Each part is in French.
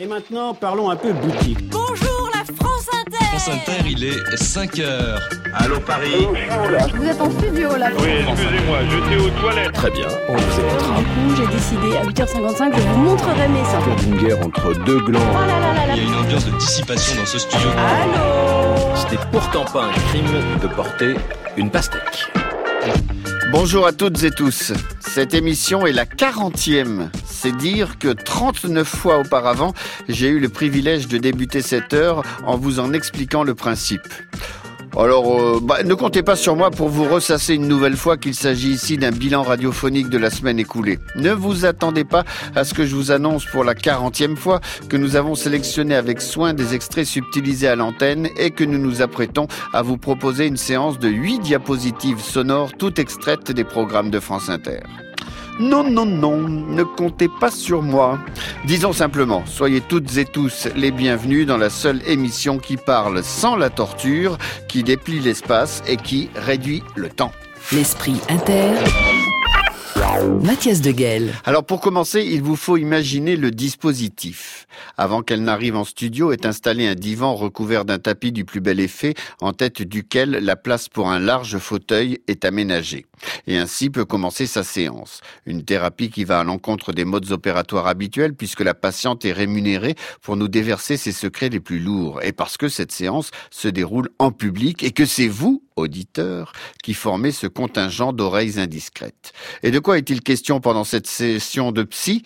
Et maintenant, parlons un peu boutique. Bonjour la France Inter France Inter, il est 5 heures. Allô Paris Vous êtes en studio là Oui, excusez-moi, j'étais aux toilettes. Très bien, on vous écoutera. Du coup, j'ai décidé à 8h55, je vous montrerai mes seins. d'une guerre entre deux glands. Oh là là là là Il y a une ambiance de dissipation dans ce studio. Allô Ce n'est pourtant pas un crime de porter une pastèque. Bonjour à toutes et tous. Cette émission est la 40e. C'est dire que 39 fois auparavant, j'ai eu le privilège de débuter cette heure en vous en expliquant le principe. Alors, euh, bah, ne comptez pas sur moi pour vous ressasser une nouvelle fois qu'il s'agit ici d'un bilan radiophonique de la semaine écoulée. Ne vous attendez pas à ce que je vous annonce pour la 40e fois que nous avons sélectionné avec soin des extraits subtilisés à l'antenne et que nous nous apprêtons à vous proposer une séance de 8 diapositives sonores toutes extraites des programmes de France Inter. Non, non, non, ne comptez pas sur moi. Disons simplement, soyez toutes et tous les bienvenus dans la seule émission qui parle sans la torture, qui déplie l'espace et qui réduit le temps. L'esprit inter. Mathias de Guel. Alors pour commencer, il vous faut imaginer le dispositif. Avant qu'elle n'arrive en studio est installé un divan recouvert d'un tapis du plus bel effet en tête duquel la place pour un large fauteuil est aménagée. Et ainsi peut commencer sa séance. Une thérapie qui va à l'encontre des modes opératoires habituels puisque la patiente est rémunérée pour nous déverser ses secrets les plus lourds et parce que cette séance se déroule en public et que c'est vous, auditeurs, qui formez ce contingent d'oreilles indiscrètes. Et de quoi est-il question pendant cette session de psy?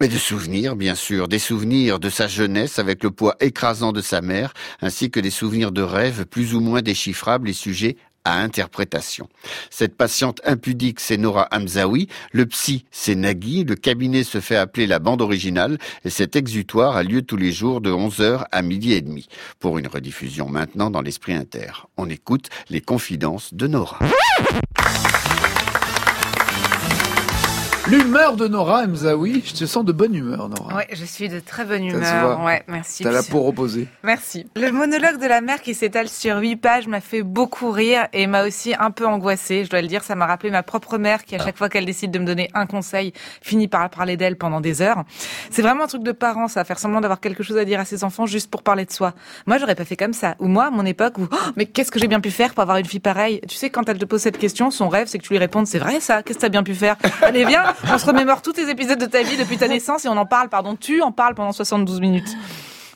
Mais de souvenirs, bien sûr, des souvenirs de sa jeunesse avec le poids écrasant de sa mère, ainsi que des souvenirs de rêves plus ou moins déchiffrables et sujets à interprétation. Cette patiente impudique, c'est Nora Hamzaoui, le psy, c'est Nagui, le cabinet se fait appeler la bande originale, et cet exutoire a lieu tous les jours de 11h à midi et demi, pour une rediffusion maintenant dans l'esprit inter. On écoute les confidences de Nora. L'humeur de Nora Mzaoui, je te sens de bonne humeur, Nora. Ouais, je suis de très bonne humeur. Ouais, merci. T'as la peau reposée. Merci. Le monologue de la mère qui s'étale sur huit pages m'a fait beaucoup rire et m'a aussi un peu angoissée. Je dois le dire, ça m'a rappelé ma propre mère qui, à chaque fois qu'elle décide de me donner un conseil, finit par parler d'elle pendant des heures. C'est vraiment un truc de parents, ça, faire semblant d'avoir quelque chose à dire à ses enfants juste pour parler de soi. Moi, j'aurais pas fait comme ça. Ou moi, à mon époque, où, Oh, mais qu'est-ce que j'ai bien pu faire pour avoir une fille pareille? Tu sais, quand elle te pose cette question, son rêve, c'est que tu lui répondes, c'est vrai ça Qu'est-ce que t'as bien pu faire? Allez, viens, on se remémore tous tes épisodes de ta vie depuis ta naissance et on en parle, pardon, tu en parles pendant 72 minutes.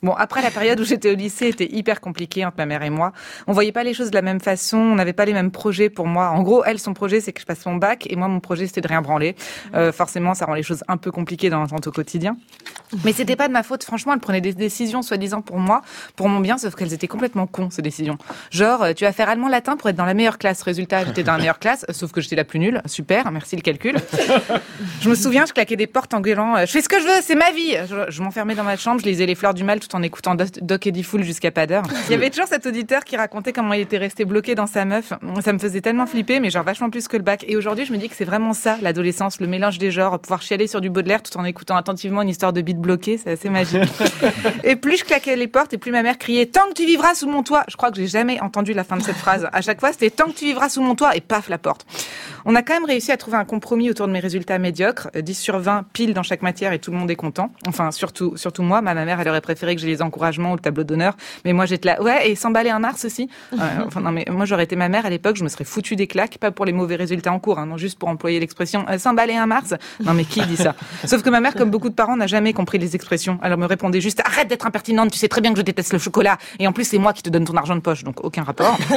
Bon, après la période où j'étais au lycée était hyper compliquée entre ma mère et moi. On voyait pas les choses de la même façon, on n'avait pas les mêmes projets pour moi. En gros, elle, son projet, c'est que je passe mon bac et moi, mon projet, c'était de rien branler. Euh, forcément, ça rend les choses un peu compliquées dans l'entente au quotidien. Mais c'était pas de ma faute, franchement, elle prenait des décisions soi-disant pour moi, pour mon bien, sauf qu'elles étaient complètement cons, ces décisions. Genre, euh, tu vas faire allemand latin pour être dans la meilleure classe. Résultat, j'étais dans la meilleure classe, sauf que j'étais la plus nulle. Super, merci le calcul. Je me souviens, je claquais des portes en gueulant, euh, je fais ce que je veux, c'est ma vie. Je, je m'enfermais dans ma chambre, je lisais les fleurs du mal tout en écoutant Doc Eddie Fool jusqu'à pas d'heure. Il y avait toujours cet auditeur qui racontait comment il était resté bloqué dans sa meuf. Ça me faisait tellement flipper, mais genre vachement plus que le bac. Et aujourd'hui, je me dis que c'est vraiment ça, l'adolescence, le mélange des genres, pouvoir chialer sur du Baudelaire tout en écoutant attentivement une histoire de bite bloquée, c'est assez magique. et plus je claquais les portes, et plus ma mère criait tant que tu vivras sous mon toit. Je crois que j'ai jamais entendu la fin de cette phrase. À chaque fois, c'était tant que tu vivras sous mon toit, et paf la porte. On a quand même réussi à trouver un compromis autour de mes résultats médiocres, euh, 10 sur 20 pile dans chaque matière et tout le monde est content. Enfin, surtout, surtout moi, ma mère, elle aurait préféré que j'ai les encouragements ou le tableau d'honneur, mais moi j'étais là, ouais, et s'emballer un mars aussi. Euh, enfin, non, mais moi j'aurais été ma mère à l'époque, je me serais foutu des claques, pas pour les mauvais résultats en cours, hein, non, juste pour employer l'expression euh, s'emballer un mars. Non, mais qui dit ça? Sauf que ma mère, comme beaucoup de parents, n'a jamais compris les expressions. Alors me répondait juste, arrête d'être impertinente, tu sais très bien que je déteste le chocolat, et en plus c'est moi qui te donne ton argent de poche, donc aucun rapport.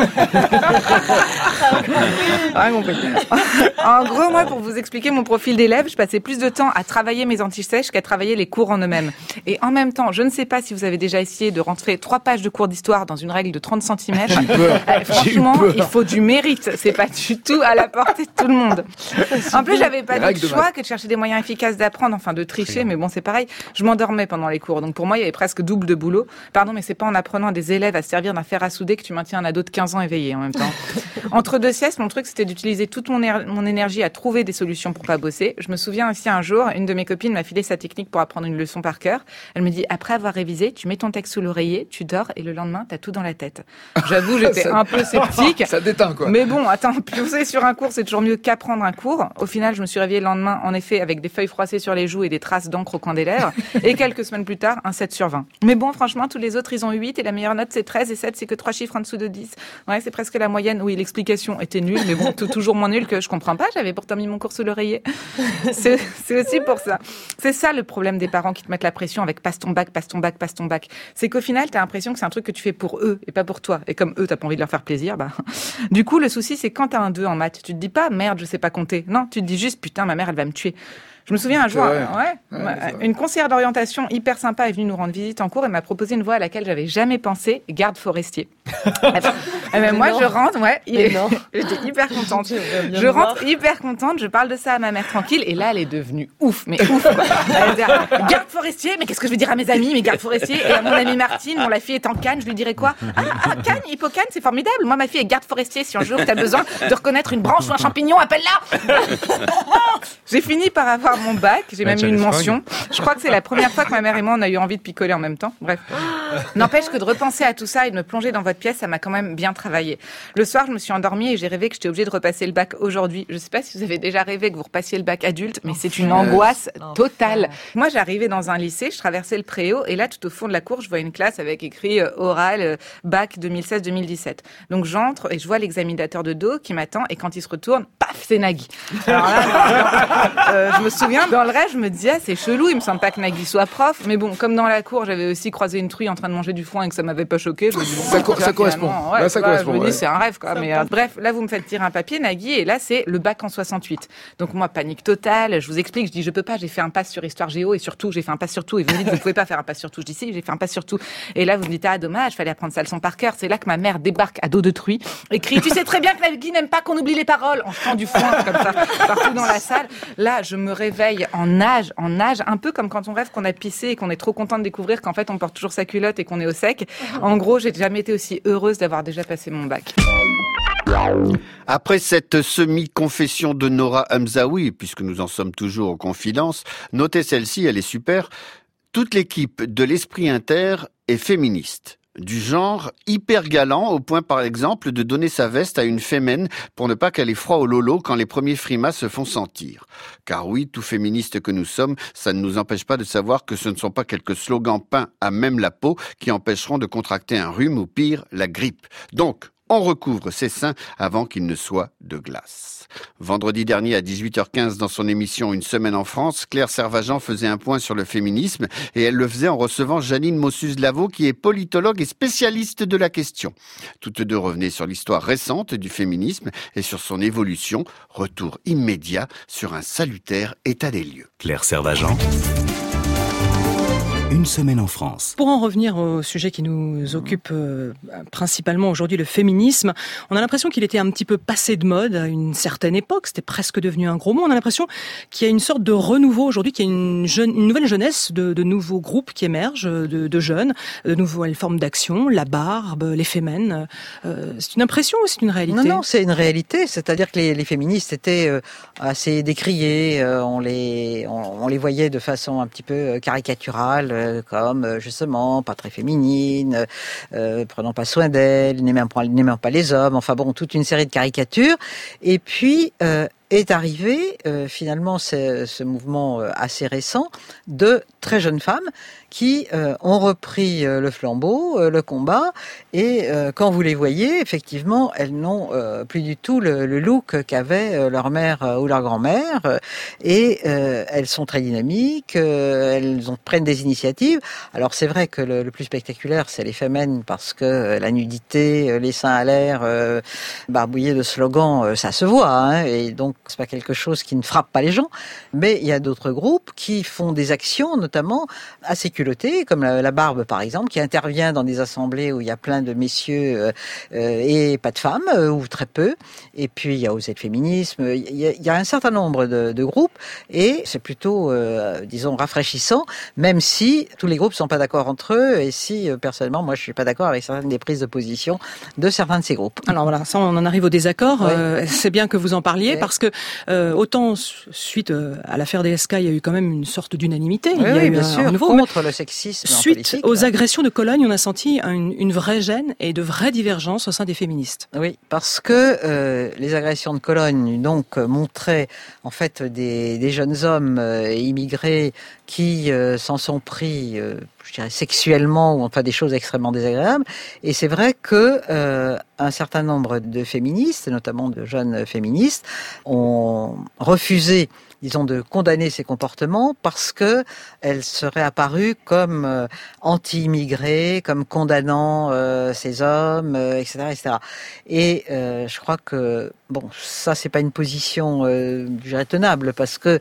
En gros, moi, pour vous expliquer mon profil d'élève, je passais plus de temps à travailler mes antisèches qu'à travailler les cours en eux-mêmes. Et en même temps, je ne sais pas si vous avez déjà essayé de rentrer trois pages de cours d'histoire dans une règle de 30 cm. eu franchement, il faut du mérite. C'est pas du tout à la portée de tout le monde. En plus, j'avais pas d'autre choix que de chercher des moyens efficaces d'apprendre, enfin de tricher, mais bon, c'est pareil. Je m'endormais pendant les cours. Donc pour moi, il y avait presque double de boulot. Pardon, mais c'est pas en apprenant à des élèves à se servir d'un fer à souder que tu maintiens un ado de 15 ans éveillé en même temps. Entre deux siestes, mon truc, c'était d'utiliser toute mon mon énergie à trouver des solutions pour pas bosser. Je me souviens aussi un jour, une de mes copines m'a filé sa technique pour apprendre une leçon par cœur. Elle me dit, après avoir révisé, tu mets ton texte sous l'oreiller, tu dors et le lendemain, t'as tout dans la tête. J'avoue, j'étais Ça- un peu sceptique. Ça déteint, quoi. Mais bon, attends, pioncer sur un cours, c'est toujours mieux qu'apprendre un cours. Au final, je me suis réveillée le lendemain, en effet, avec des feuilles froissées sur les joues et des traces d'encre au coin des lèvres. et quelques semaines plus tard, un 7 sur 20. Mais bon, franchement, tous les autres, ils ont 8 et la meilleure note, c'est 13 et 7, c'est que trois chiffres en dessous de 10. Ouais, c'est presque la moyenne. Oui, l'explication était nulle, mais bon, toujours moins nulle que je comprends pas. J'avais pourtant mis mon cours sous l'oreiller. C'est c'est aussi pour ça. C'est ça le problème des parents qui te mettent la pression avec passe ton bac, passe ton bac, passe ton bac. C'est qu'au final, t'as l'impression que c'est un truc que tu fais pour eux et pas pour toi. Et comme eux, t'as pas envie de leur faire plaisir, bah. Du coup, le souci, c'est quand t'as un 2 en maths, tu te dis pas merde, je sais pas compter. Non, tu te dis juste putain, ma mère, elle va me tuer. Je me souviens un jour, ouais, Ouais, une conseillère d'orientation hyper sympa est venue nous rendre visite en cours et m'a proposé une voie à laquelle j'avais jamais pensé, garde forestier. Eh ben, moi, non. je rentre, ouais, j'étais hyper contente. Je rentre voir. hyper contente, je parle de ça à ma mère tranquille, et là, elle est devenue ouf, mais ouf. quoi. Elle dit, garde forestier, mais qu'est-ce que je vais dire à mes amis, mais garde forestier? Et à mon amie Martine, bon, la fille est en Cannes, je lui dirais quoi Ah, ah, Cannes, hippocane, c'est formidable. Moi, ma fille est garde forestier. Si un jour tu as besoin de reconnaître une branche ou un champignon, appelle-la. J'ai fini par avoir mon bac, j'ai même eu une mention. Je crois que c'est la première fois que ma mère et moi on a eu envie de picoler en même temps. Bref. N'empêche que de repenser à tout ça et de me plonger dans votre pièce, ça m'a quand même bien travaillé. Le soir, je me suis endormie et j'ai rêvé que j'étais obligée de repasser le bac aujourd'hui. Je sais pas si vous avez déjà rêvé que vous repassiez le bac adulte, mais c'est une angoisse totale. Moi, j'arrivais dans un lycée, je traversais le préau et là, tout au fond de la cour, je vois une classe avec écrit euh, oral euh, bac 2016-2017. Donc j'entre et je vois l'examinateur de dos qui m'attend et quand il se retourne, paf, c'est Nagui. Alors là, euh, je me souviens, dans le rêve, je me disais, ah, c'est chelou, il me semble pas que Nagui soit prof. Mais bon, comme dans la cour, j'avais aussi croisé une truie en train de manger du foin et que ça m'avait pas choqué, je me dis, bon, Ça co- correspond. ouais, Là, ça correspond, Je me dis, ouais. c'est un rêve, quoi. Mais euh, bref, là, vous me faites tirer un papier, Nagui, et là, c'est le bac en 68. Donc moi, panique totale. Je vous explique, je dis, je peux pas, j'ai fait un pass sur histoire géo et surtout, j'ai fait un pass sur tout. Et vous me dites, vous pouvez pas faire un pass sur tout. Je dis, si, j'ai fait un pass sur tout. Et là, vous me dites, ah, dommage, fallait apprendre sa leçon par cœur. C'est là que ma mère débarque à dos de truie, et crie, tu sais très bien que Nagui n'aime pas qu'on oublie les paroles, en jetant du foin, comme ça, partout dans la salle. Là, je me réveille en nage, en nage, un peu comme quand on rêve qu'on a pissé et qu'on est trop content de découvrir qu'en fait, on porte toujours sa culotte et qu'on est au sec. En gros, j'ai jamais été aussi heureuse d'avoir déjà passé mon bac. Après cette semi-confession de Nora Hamzaoui, puisque nous en sommes toujours aux confidences, notez celle-ci, elle est super. Toute l'équipe de l'Esprit Inter est féministe. Du genre hyper galant au point par exemple de donner sa veste à une fémène pour ne pas qu'elle ait froid au lolo quand les premiers frimas se font sentir. Car oui, tout féministe que nous sommes, ça ne nous empêche pas de savoir que ce ne sont pas quelques slogans peints à même la peau qui empêcheront de contracter un rhume ou pire, la grippe. Donc, on recouvre ses seins avant qu'ils ne soient de glace. Vendredi dernier à 18h15 dans son émission Une semaine en France, Claire Servageant faisait un point sur le féminisme et elle le faisait en recevant Janine Mossus-Lavaux qui est politologue et spécialiste de la question. Toutes deux revenaient sur l'histoire récente du féminisme et sur son évolution. Retour immédiat sur un salutaire état des lieux. Claire Servagent. Une semaine en France. Pour en revenir au sujet qui nous occupe euh, principalement aujourd'hui, le féminisme, on a l'impression qu'il était un petit peu passé de mode à une certaine époque, c'était presque devenu un gros mot. On a l'impression qu'il y a une sorte de renouveau aujourd'hui, qu'il y a une, jeune, une nouvelle jeunesse de, de nouveaux groupes qui émergent, de, de jeunes, de nouvelles formes d'action, la barbe, les fémènes. Euh, c'est une impression ou c'est une réalité? Non, non, c'est une réalité. C'est-à-dire que les, les féministes étaient euh, assez décriés. euh, on les, on, on les voyait de façon un petit peu caricaturale, euh, comme euh, justement pas très féminine, euh, prenant pas soin d'elles, n'aimant pas, pas les hommes. Enfin bon, toute une série de caricatures. Et puis euh, est arrivé euh, finalement ce, mouvement euh, assez récent de très jeunes femmes qui euh, ont repris euh, le flambeau, euh, le combat, et quand vous les voyez, effectivement, elles n'ont plus du tout le, le look qu'avait leur mère ou leur grand-mère, et elles sont très dynamiques, elles ont, prennent des initiatives. Alors c'est vrai que le, le plus spectaculaire, c'est les femmes, parce que la nudité, les seins à l'air, barbouillés de slogans, ça se voit, hein, et donc c'est pas quelque chose qui ne frappe pas les gens, mais il y a d'autres groupes qui font des actions, notamment assez culottées, comme la, la Barbe par exemple, qui intervient dans des assemblées où il y a plein de messieurs euh, euh, et pas de femmes, euh, ou très peu. Et puis il y a aussi le féminisme, il y a, il y a un certain nombre de, de groupes, et c'est plutôt, euh, disons, rafraîchissant, même si tous les groupes sont pas d'accord entre eux, et si euh, personnellement, moi je suis pas d'accord avec certaines des prises de position de certains de ces groupes. Alors voilà, ça on en arrive au désaccord. Oui. Euh, c'est bien que vous en parliez Oui. parce que euh, autant su- suite euh, à l'affaire DSK, il y a eu quand même une sorte d'unanimité. Oui, il y a oui, eu bien un sûr, contre le sexisme. Suite aux agressions de Cologne, on a senti une, une vraie gêne et de vraies divergences au sein des féministes. Oui, parce que euh, les agressions de Cologne donc montraient en fait des, des jeunes hommes euh, immigrés qui s'en sont pris, je dirais sexuellement ou enfin des choses extrêmement désagréables. Et c'est vrai que euh, un certain nombre de féministes, notamment de jeunes féministes, ont refusé disons, de condamner ces comportements parce que elles seraient apparues comme euh, anti-immigrés, comme condamnant euh, ces hommes, euh, etc., etc. Et euh, je crois que bon, ça c'est pas une position, euh, tenable parce que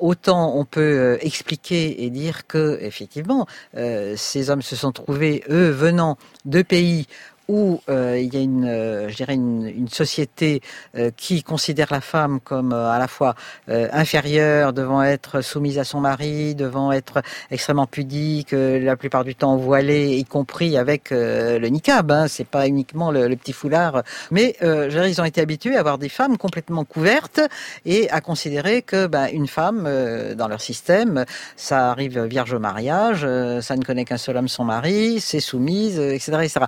autant on peut expliquer et dire que effectivement ces hommes se sont trouvés eux venant de pays où euh, il y a une, euh, je dirais une, une société euh, qui considère la femme comme euh, à la fois euh, inférieure, devant être soumise à son mari, devant être extrêmement pudique, euh, la plupart du temps voilée, y compris avec le niqab. Hein, c'est pas uniquement le, le petit foulard, mais je dire, ils ont été habitués à avoir des femmes complètement couvertes et à considérer que ben, une femme dans leur système, ça arrive vierge au mariage, ça ne connaît qu'un seul homme, son mari, c'est soumise, etc., etc.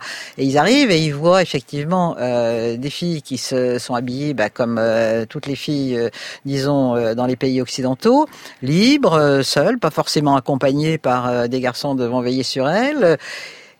et ils voient effectivement euh, des filles qui se sont habillées bah, comme euh, toutes les filles, euh, disons, dans les pays occidentaux, libres, seules, pas forcément accompagnées par des garçons devant veiller sur elles.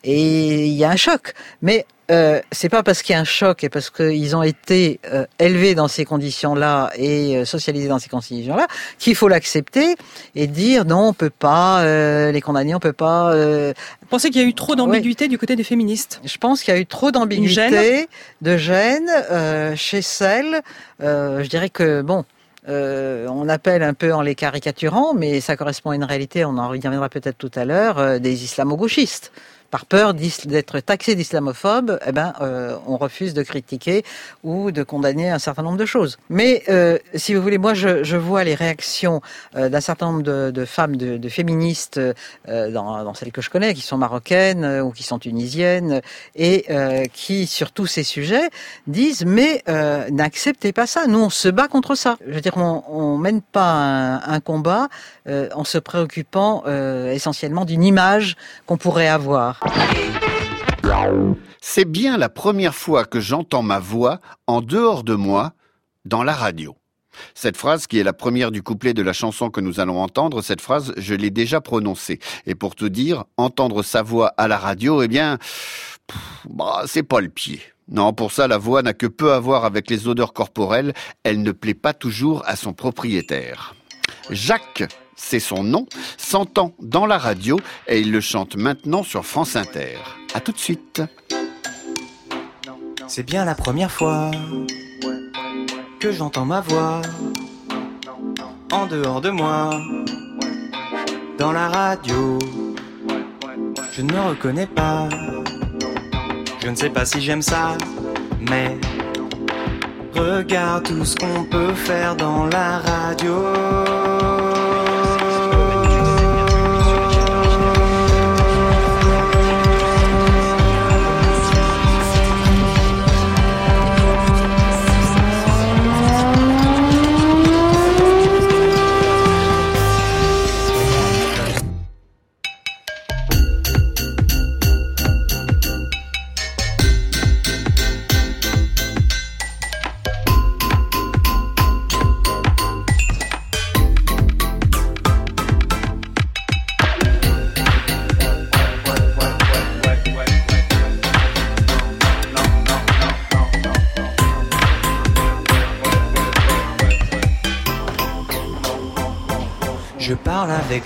Et il y a un choc. Mais euh, c'est pas parce qu'il y a un choc et parce qu'ils ont été euh, élevés dans ces conditions-là et euh, socialisés dans ces conditions-là qu'il faut l'accepter et dire non, on peut pas euh, les condamner, on peut pas. Euh... Vous pensez qu'il y a eu trop d'ambiguïté du côté des féministes? Je pense qu'il y a eu trop d'ambiguïté, de gêne euh, chez celles. euh, je dirais que bon. Euh, on appelle un peu en les caricaturant, mais ça correspond à une réalité, on en reviendra peut-être tout à l'heure, euh, des islamo-gauchistes. Par peur d'être taxé d'islamophobe, eh ben, euh, on refuse de critiquer ou de condamner un certain nombre de choses. Mais euh, si vous voulez, moi, je, je vois les réactions euh, d'un certain nombre de, de femmes, de, de féministes, euh, dans, dans celles que je connais, qui sont marocaines euh, ou qui sont tunisiennes, et euh, qui, sur tous ces sujets, disent mais n'acceptez pas ça. Nous, on se bat contre ça. Je veux dire, on, on mène pas un, un combat en se préoccupant essentiellement d'une image qu'on pourrait avoir. C'est bien la première fois que j'entends ma voix en dehors de moi dans la radio. Cette phrase, qui est la première du couplet de la chanson que nous allons entendre, cette phrase, je l'ai déjà prononcée. Et pour tout dire, entendre sa voix à la radio, eh bien, bah, c'est pas le pied. Non, pour ça, la voix n'a que peu à voir avec les odeurs corporelles. Elle ne plaît pas toujours à son propriétaire. Jacques, c'est son nom, s'entend dans la radio et il le chante maintenant sur France Inter. À tout de suite. C'est bien la première fois que j'entends ma voix en dehors de moi, dans la radio. Je ne me reconnais pas, je ne sais pas si j'aime ça, mais regarde tout ce qu'on peut faire dans la radio.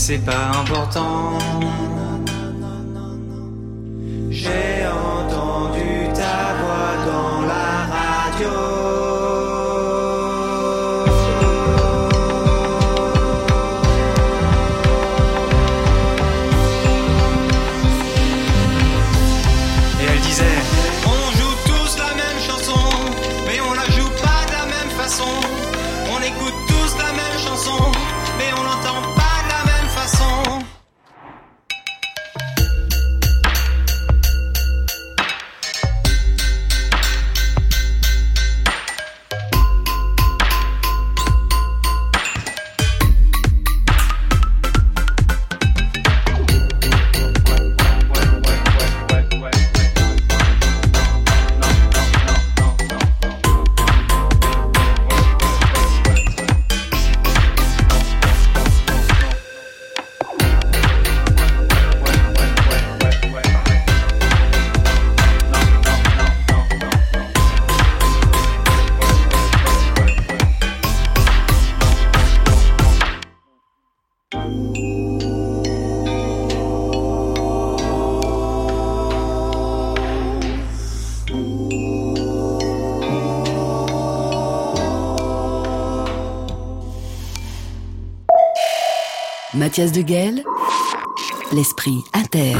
C'est pas important. De l'esprit inter.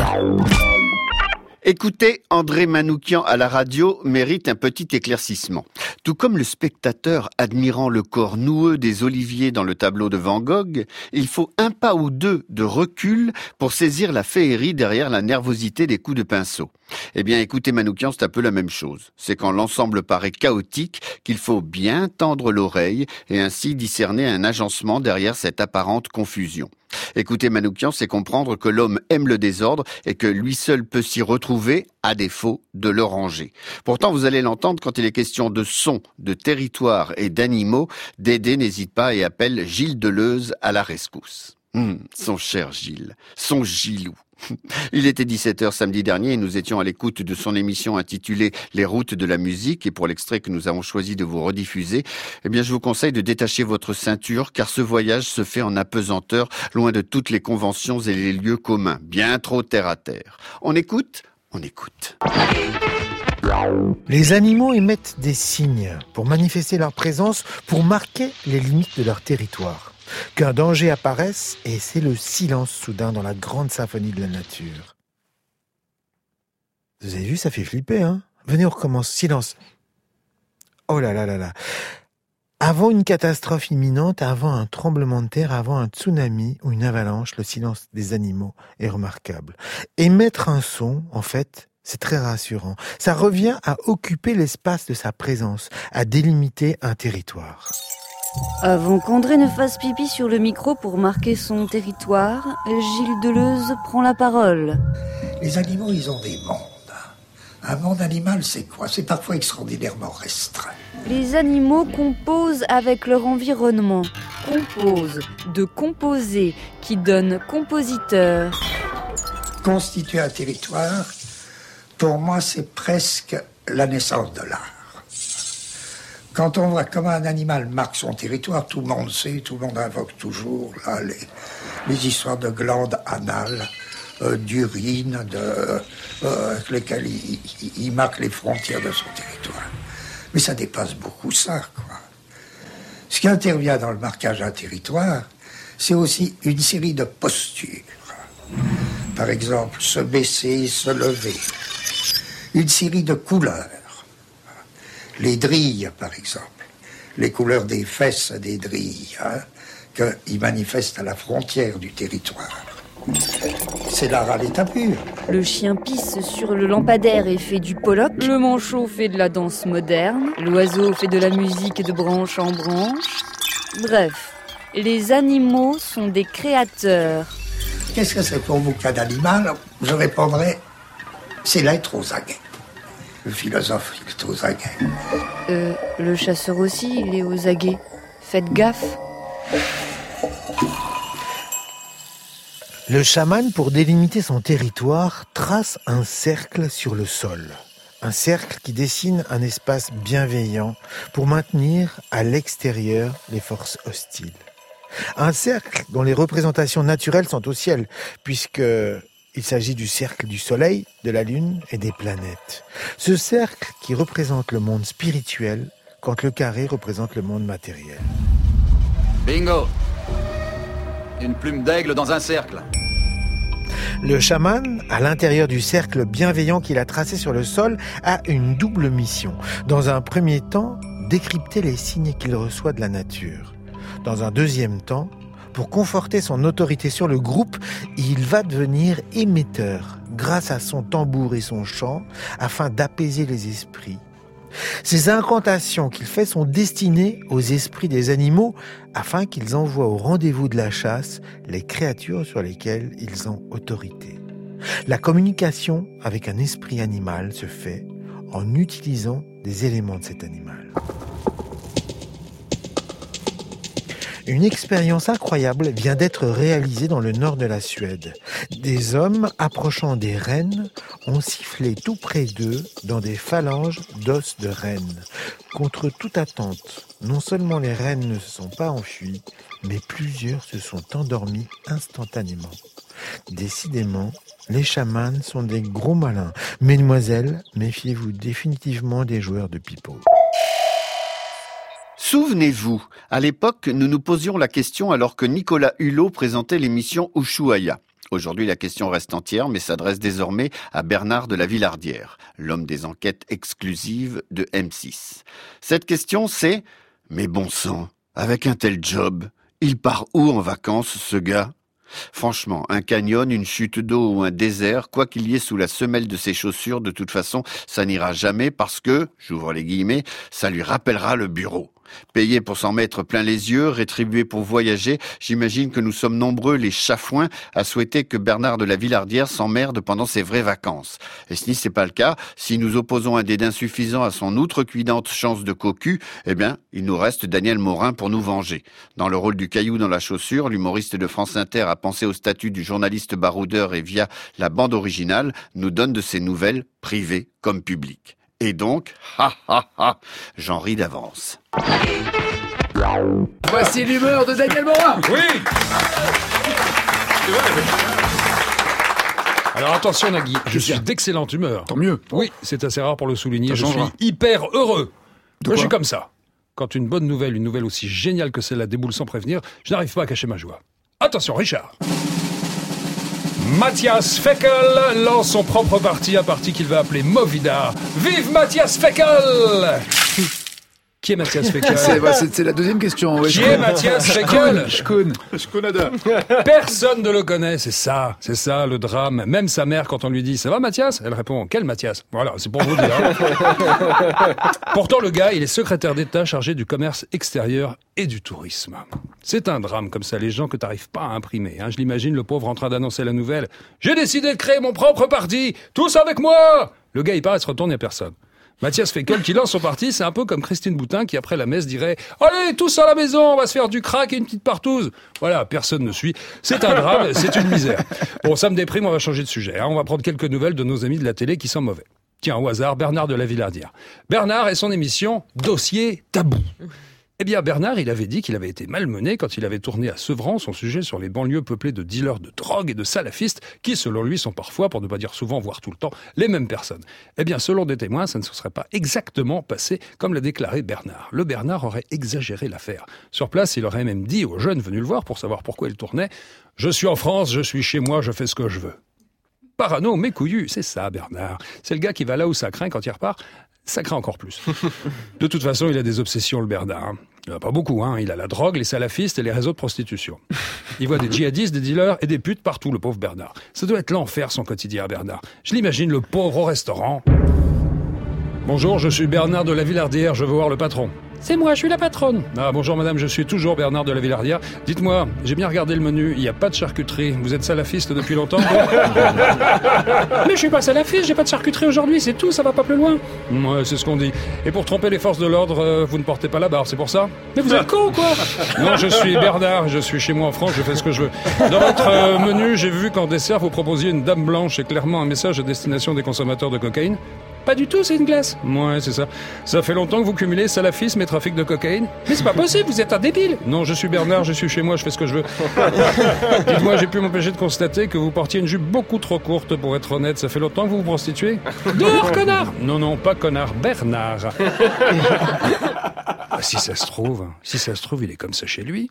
Écouter André Manoukian à la radio mérite un petit éclaircissement. Tout comme le spectateur admirant le corps noueux des oliviers dans le tableau de Van Gogh, il faut un pas ou deux de recul pour saisir la féerie derrière la nervosité des coups de pinceau. Eh bien, écouter Manoukian, c'est un peu la même chose. C'est quand l'ensemble paraît chaotique qu'il faut bien tendre l'oreille et ainsi discerner un agencement derrière cette apparente confusion. Écouter Manoukian, c'est comprendre que l'homme aime le désordre et que lui seul peut s'y retrouver, à défaut de le ranger. Pourtant, vous allez l'entendre quand il est question de son, de territoire et d'animaux, Dédé n'hésite pas et appelle Gilles Deleuze à la rescousse. Hum, son cher Gilles, son Gilou. Il était 17h samedi dernier et nous étions à l'écoute de son émission intitulée Les routes de la musique et pour l'extrait que nous avons choisi de vous rediffuser, eh bien je vous conseille de détacher votre ceinture car ce voyage se fait en apesanteur loin de toutes les conventions et les lieux communs, bien trop terre à terre. On écoute On écoute. Les animaux émettent des signes pour manifester leur présence, pour marquer les limites de leur territoire. Qu'un danger apparaisse et c'est le silence soudain dans la grande symphonie de la nature. Vous avez vu, ça fait flipper, hein Venez, on recommence. Silence. Oh là là là là. Avant une catastrophe imminente, avant un tremblement de terre, avant un tsunami ou une avalanche, le silence des animaux est remarquable. Émettre un son, en fait, c'est très rassurant. Ça revient à occuper l'espace de sa présence, à délimiter un territoire. Avant qu'André ne fasse pipi sur le micro pour marquer son territoire, Gilles Deleuze prend la parole. Les animaux, ils ont des mondes. Un monde animal, c'est quoi? C'est parfois extraordinairement restreint. Les animaux composent avec leur environnement. Compose, de composer, qui donne compositeur. Constituer un territoire, pour moi, c'est presque la naissance de l'art. Quand on voit comment un animal marque son territoire, tout le monde sait, tout le monde invoque toujours les, histoires de glandes anales, euh, d'urine, euh, avec lesquelles il, il- il marque les frontières de son territoire. Mais ça dépasse beaucoup ça, quoi. Ce qui intervient dans le marquage d'un territoire, c'est aussi une série de postures. Par exemple, se baisser, se lever. Une série de couleurs. Les drilles, par exemple. Les couleurs des fesses des drilles, hein, qu'ils manifestent à la frontière du territoire. C'est l'art à l'état pur. Le chien pisse sur le lampadaire et fait du pollock. Le manchot fait de la danse moderne. L'oiseau fait de la musique de branche en branche. Bref, les animaux sont des créateurs. Qu'est-ce que c'est pour vous qu'un animal Je répondrai, c'est l'être aux aguets. Le philosophe, il est aux aguets. Euh, le chasseur aussi, il est aux aguets. Faites gaffe. Le chaman, pour délimiter son territoire, trace un cercle sur le sol. Un cercle qui dessine un espace bienveillant pour maintenir à l'extérieur les forces hostiles. Un cercle dont les représentations naturelles sont au ciel, puisque il s'agit du cercle du Soleil, de la Lune et des planètes. Ce cercle qui représente le monde spirituel, quand le carré représente le monde matériel. Bingo Une plume d'aigle dans un cercle. Le chaman, à l'intérieur du cercle bienveillant qu'il a tracé sur le sol, a une double mission. Dans un premier temps, décrypter les signes qu'il reçoit de la nature. Dans un deuxième temps, pour conforter son autorité sur le groupe, il va devenir émetteur grâce à son tambour et son chant afin d'apaiser les esprits. Ces incantations qu'il fait sont destinées aux esprits des animaux afin qu'ils envoient au rendez-vous de la chasse les créatures sur lesquelles ils ont autorité. La communication avec un esprit animal se fait en utilisant des éléments de cet animal. Une expérience incroyable vient d'être réalisée dans le nord de la Suède. Des hommes approchant des rennes ont sifflé tout près d'eux dans des phalanges d'os de rennes. Contre toute attente, non seulement les rennes ne se sont pas enfuis, mais plusieurs se sont endormis instantanément. Décidément, les chamans sont des gros malins. Mesdemoiselles, méfiez-vous définitivement des joueurs de pipeau. Souvenez-vous, à l'époque, nous nous posions la question alors que Nicolas Hulot présentait l'émission Ushuaïa. Aujourd'hui, la question reste entière, mais s'adresse désormais à Bernard de la Villardière, l'homme des enquêtes exclusives de M6. Cette question, c'est Mais bon sang, avec un tel job, il part où en vacances, ce gars? Franchement, un canyon, une chute d'eau ou un désert, quoi qu'il y ait sous la semelle de ses chaussures, de toute façon, ça n'ira jamais parce que, j'ouvre les guillemets, ça lui rappellera le bureau. Payé pour s'en mettre plein les yeux, rétribué pour voyager, j'imagine que nous sommes nombreux, les chafouins, à souhaiter que Bernard de la Villardière s'emmerde pendant ses vraies vacances. Et si ce n'est pas le cas, si nous opposons un dédain suffisant à son outrecuidante chance de cocu, eh bien, il nous reste Daniel Morin pour nous venger. Dans le rôle du caillou dans la chaussure, l'humoriste de France Inter a pensé au statut du journaliste baroudeur et via la bande originale, nous donne de ses nouvelles, privées comme publiques. Et donc, ha ha ha, j'en ris d'avance. Voici l'humeur de Daniel Morin. Oui. Alors attention Nagui, je suis d'excellente humeur. Tant mieux. Oui, c'est assez rare pour le souligner. Je suis hyper heureux. De Moi, je suis comme ça. Quand une bonne nouvelle, une nouvelle aussi géniale que celle-là déboule sans prévenir, je n'arrive pas à cacher ma joie. Attention, Richard. Mathias Feckel lance son propre parti, un parti qu'il va appeler Movida. Vive Mathias Feckel Qui est Mathias Feckel C'est bah, c'est- c'est la deuxième question. ouais, Qui je est connais. Mathias connais, Je connais. Personne ne le connaît, c'est ça, c'est ça le drame. Même sa mère, quand on lui dit ça va Mathias, elle répond quel Mathias? Voilà, c'est pour vous dire. Pourtant, le gars, il est secrétaire d'État chargé du commerce extérieur et du tourisme. C'est un drame comme ça, les gens que t'arrives pas à imprimer. hein. Je l'imagine, le pauvre en train d'annoncer la nouvelle. J'ai décidé de créer mon propre parti, tous avec moi. Le gars, il part, il se retourne, il y a personne. Mathias Feckel qui lance son parti, c'est un peu comme Christine Boutin qui après la messe dirait Allez, tous à la maison, on va se faire du crack et une petite partouze. Voilà, personne ne suit. C'est un drame, c'est une misère. Bon, ça me déprime, on va changer de sujet. hein. On va prendre quelques nouvelles de nos amis de la télé qui sont mauvais. Tiens, au hasard, Bernard de la Villardière. Bernard et son émission Dossier tabou. Eh bien, Bernard, il avait dit qu'il avait été malmené quand il avait tourné à Sevran son sujet sur les banlieues peuplées de dealers de drogue et de salafistes qui, selon lui, sont parfois, pour ne pas dire souvent, voire tout le temps, les mêmes personnes. Eh bien, selon des témoins, ça ne se serait pas exactement passé comme l'a déclaré Bernard. Le Bernard aurait exagéré l'affaire. Sur place, il aurait même dit aux jeunes venus le voir pour savoir pourquoi il tournait Je suis en France, je suis chez moi, je fais ce que je veux. Parano, mais couillu, c'est ça, Bernard. C'est le gars qui va là où ça craint quand il repart. Ça craint encore plus. De toute façon, il a des obsessions, le Bernard. A pas beaucoup, hein. Il a la drogue, les salafistes et les réseaux de prostitution. Il voit des djihadistes, des dealers et des putes partout, le pauvre Bernard. Ça doit être l'enfer, son quotidien, Bernard. Je l'imagine, le pauvre au restaurant. Bonjour, je suis Bernard de la Villardière, je veux voir le patron. C'est moi, je suis la patronne. Ah, bonjour madame, je suis toujours Bernard de la Villardière. Dites-moi, j'ai bien regardé le menu, il n'y a pas de charcuterie. Vous êtes salafiste depuis longtemps Mais je suis pas salafiste, j'ai pas de charcuterie aujourd'hui, c'est tout, ça va pas plus loin. Ouais, c'est ce qu'on dit. Et pour tromper les forces de l'ordre, euh, vous ne portez pas la barre, c'est pour ça? Mais vous êtes con ou quoi? Non, je suis Bernard, je suis chez moi en France, je fais ce que je veux. Dans votre euh, menu, j'ai vu qu'en dessert, vous proposiez une dame blanche et clairement un message à destination des consommateurs de cocaïne. Pas du tout, c'est une glace. Ouais, c'est ça. Ça fait longtemps que vous cumulez salafisme et trafic de cocaïne Mais c'est pas possible, vous êtes un débile Non, je suis Bernard, je suis chez moi, je fais ce que je veux. Dites-moi, j'ai pu m'empêcher de constater que vous portiez une jupe beaucoup trop courte pour être honnête. Ça fait longtemps que vous vous prostituez? Dehors, connard Non, non, pas connard, Bernard. Ah, si ça se trouve, si ça se trouve, il est comme ça chez lui.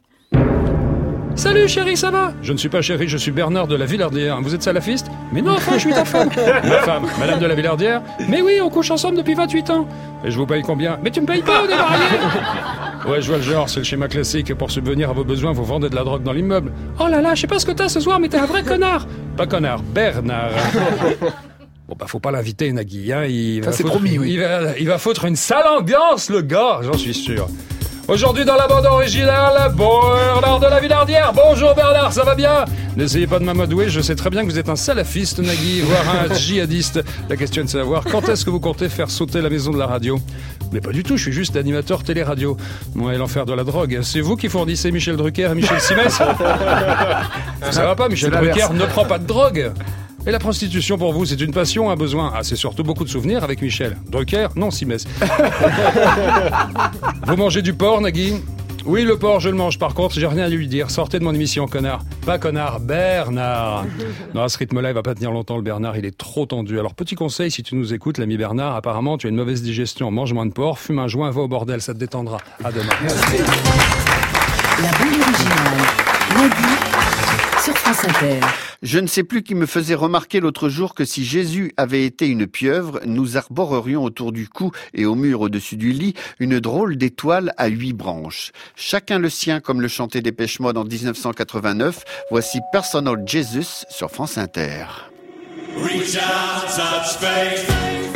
Salut chérie, ça va? Je ne suis pas chérie, je suis Bernard de la Villardière. Vous êtes salafiste? Mais non, enfin, je suis ta femme. Ma femme, madame de la Villardière Mais oui, on couche ensemble depuis 28 ans. Et je vous paye combien? Mais tu me payes pas, on est mariés Ouais, je vois le genre, c'est le schéma classique. Pour subvenir à vos besoins, vous vendez de la drogue dans l'immeuble. Oh là là, je sais pas ce que t'as ce soir, mais t'es un vrai connard Pas connard, Bernard Bon bah faut pas l'inviter Nagui, hein, il Ça, va foutre- promis, oui. Il va, il va foutre une sale ambiance le gars, j'en suis sûr. Aujourd'hui dans la bande originale, Bernard de la Villardière. Bonjour Bernard, ça va bien? N'essayez pas de m'amadouer, je sais très bien que vous êtes un salafiste Nagui, voire un djihadiste. La question est de savoir quand est-ce que vous comptez faire sauter la maison de la radio? Mais pas du tout, je suis juste animateur télé-radio. Ouais, l'enfer de la drogue. C'est vous qui fournissez Michel Drucker et Michel Simès? Ça va pas, Michel. Drucker ne prend pas de drogue et la prostitution pour vous, c'est une passion, un besoin? Ah, c'est surtout beaucoup de souvenirs avec Michel. Drucker? Non, Simès. vous mangez du porc, Nagui? Oui, le porc, je le mange. Par contre, j'ai rien à lui dire. Sortez de mon émission, connard. Pas connard, Bernard. Non, à ce rythme-là, il va pas tenir longtemps, le Bernard. Il est trop tendu. Alors, petit conseil, si tu nous écoutes, l'ami Bernard, apparemment, tu as une mauvaise digestion. Mange moins de porc, fume un joint, va au bordel, ça te détendra. À demain. La bande originale. France Inter. Je ne sais plus qui me faisait remarquer l'autre jour que si Jésus avait été une pieuvre, nous arborerions autour du cou et au mur au-dessus du lit une drôle d'étoile à huit branches. Chacun le sien, comme le chantait Dépêche Mode en 1989. Voici Personal Jesus sur France Inter. Reach out, touch faith.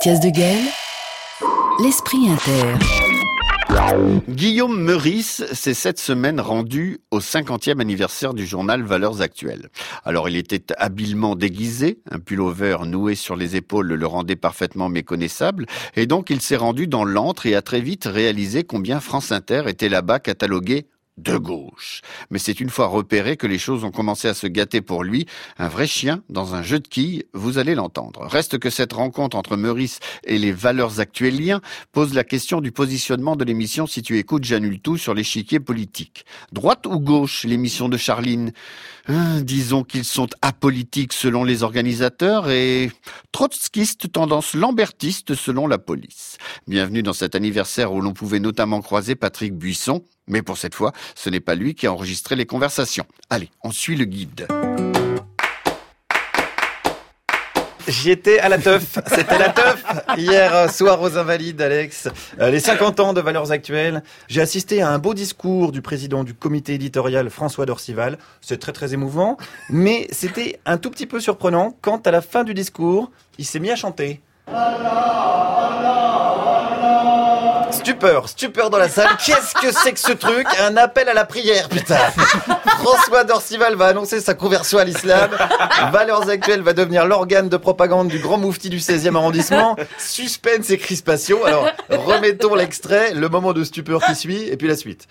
Mathias de Guel, l'esprit inter. Guillaume Meurice s'est cette semaine rendu au 50e anniversaire du journal Valeurs Actuelles. Alors il était habilement déguisé, un pullover noué sur les épaules le rendait parfaitement méconnaissable, et donc il s'est rendu dans l'antre et a très vite réalisé combien France Inter était là-bas catalogué de gauche. Mais c'est une fois repéré que les choses ont commencé à se gâter pour lui. Un vrai chien dans un jeu de quilles, vous allez l'entendre. Reste que cette rencontre entre Meurice et les valeurs actueliens pose la question du positionnement de l'émission si tu écoutes J'annule tout sur l'échiquier politique. Droite ou gauche, l'émission de Charline? Hein, Disons qu'ils sont apolitiques selon les organisateurs et trotskistes tendance lambertiste selon la police. Bienvenue dans cet anniversaire où l'on pouvait notamment croiser Patrick Buisson, mais pour cette fois, ce n'est pas lui qui a enregistré les conversations. Allez, on suit le guide. J'y étais à la teuf. C'était la teuf. Hier soir aux Invalides, Alex. Euh, les 50 ans de Valeurs Actuelles. J'ai assisté à un beau discours du président du comité éditorial François Dorcival. C'est très très émouvant. Mais c'était un tout petit peu surprenant quand à la fin du discours, il s'est mis à chanter. Stupeur, stupeur dans la salle. Qu'est-ce que c'est que ce truc? Un appel à la prière, putain. François Dorcival va annoncer sa conversion à l'islam. Valeurs actuelles va devenir l'organe de propagande du grand moufti du 16e arrondissement. Suspense et crispation. Alors, remettons l'extrait, le moment de stupeur qui suit, et puis la suite.